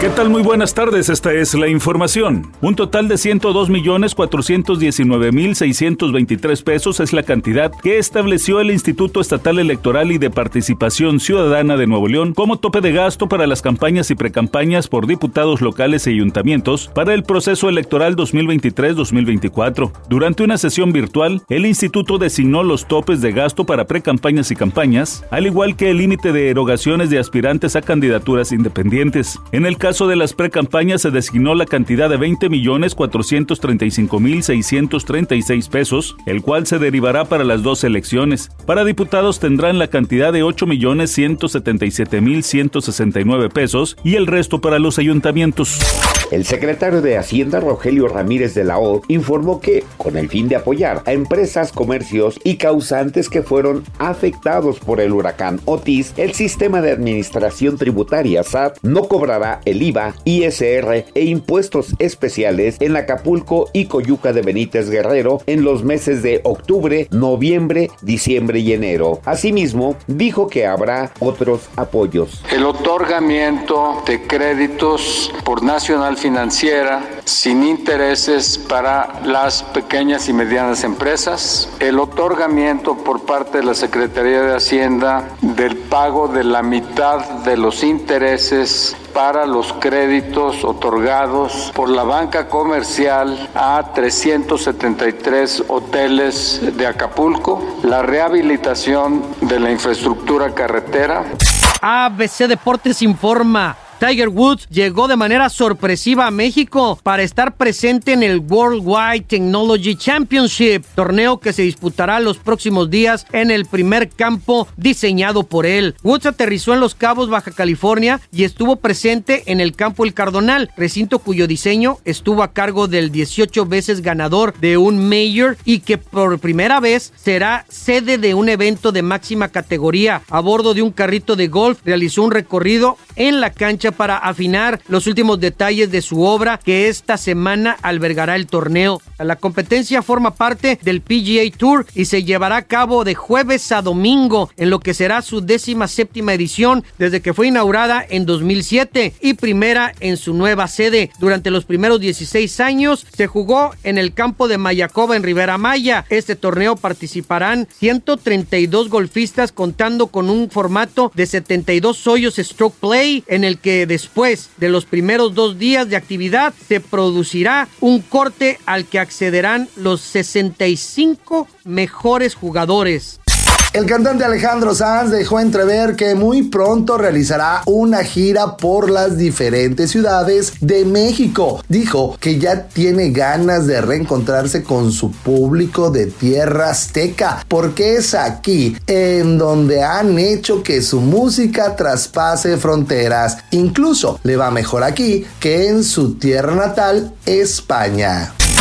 ¿Qué tal? Muy buenas tardes, esta es la información. Un total de 102.419.623 pesos es la cantidad que estableció el Instituto Estatal Electoral y de Participación Ciudadana de Nuevo León como tope de gasto para las campañas y precampañas por diputados locales e ayuntamientos para el proceso electoral 2023-2024. Durante una sesión virtual, el instituto designó los topes de gasto para precampañas y campañas, al igual que el límite de erogaciones de aspirantes a candidaturas independientes. En el caso caso de las precampañas se designó la cantidad de 20.435.636 pesos, el cual se derivará para las dos elecciones. Para diputados tendrán la cantidad de 8.177.169 pesos y el resto para los ayuntamientos. El secretario de Hacienda, Rogelio Ramírez de la O, informó que, con el fin de apoyar a empresas, comercios y causantes que fueron afectados por el huracán Otis, el sistema de administración tributaria SAT no cobrará el IVA, ISR e impuestos especiales en Acapulco y Coyuca de Benítez Guerrero en los meses de octubre, noviembre, diciembre y enero. Asimismo, dijo que habrá otros apoyos. El otorgamiento de créditos por Nacional Financiera sin intereses para las pequeñas y medianas empresas, el otorgamiento por parte de la Secretaría de Hacienda del pago de la mitad de los intereses para los créditos otorgados por la banca comercial a 373 hoteles de Acapulco, la rehabilitación de la infraestructura carretera. ABC Deportes informa. Tiger Woods llegó de manera sorpresiva a México para estar presente en el Worldwide Technology Championship, torneo que se disputará los próximos días en el primer campo diseñado por él. Woods aterrizó en Los Cabos, Baja California y estuvo presente en el campo El Cardonal, recinto cuyo diseño estuvo a cargo del 18 veces ganador de un Mayor y que por primera vez será sede de un evento de máxima categoría. A bordo de un carrito de golf realizó un recorrido en la cancha para afinar los últimos detalles de su obra que esta semana albergará el torneo. La competencia forma parte del PGA Tour y se llevará a cabo de jueves a domingo en lo que será su décima séptima edición desde que fue inaugurada en 2007 y primera en su nueva sede. Durante los primeros 16 años se jugó en el campo de Mayacoba en Rivera Maya. Este torneo participarán 132 golfistas contando con un formato de 72 hoyos stroke play en el que después de los primeros dos días de actividad se producirá un corte al que accederán los 65 mejores jugadores. El cantante Alejandro Sanz dejó entrever que muy pronto realizará una gira por las diferentes ciudades de México. Dijo que ya tiene ganas de reencontrarse con su público de tierra azteca, porque es aquí en donde han hecho que su música traspase fronteras. Incluso le va mejor aquí que en su tierra natal, España.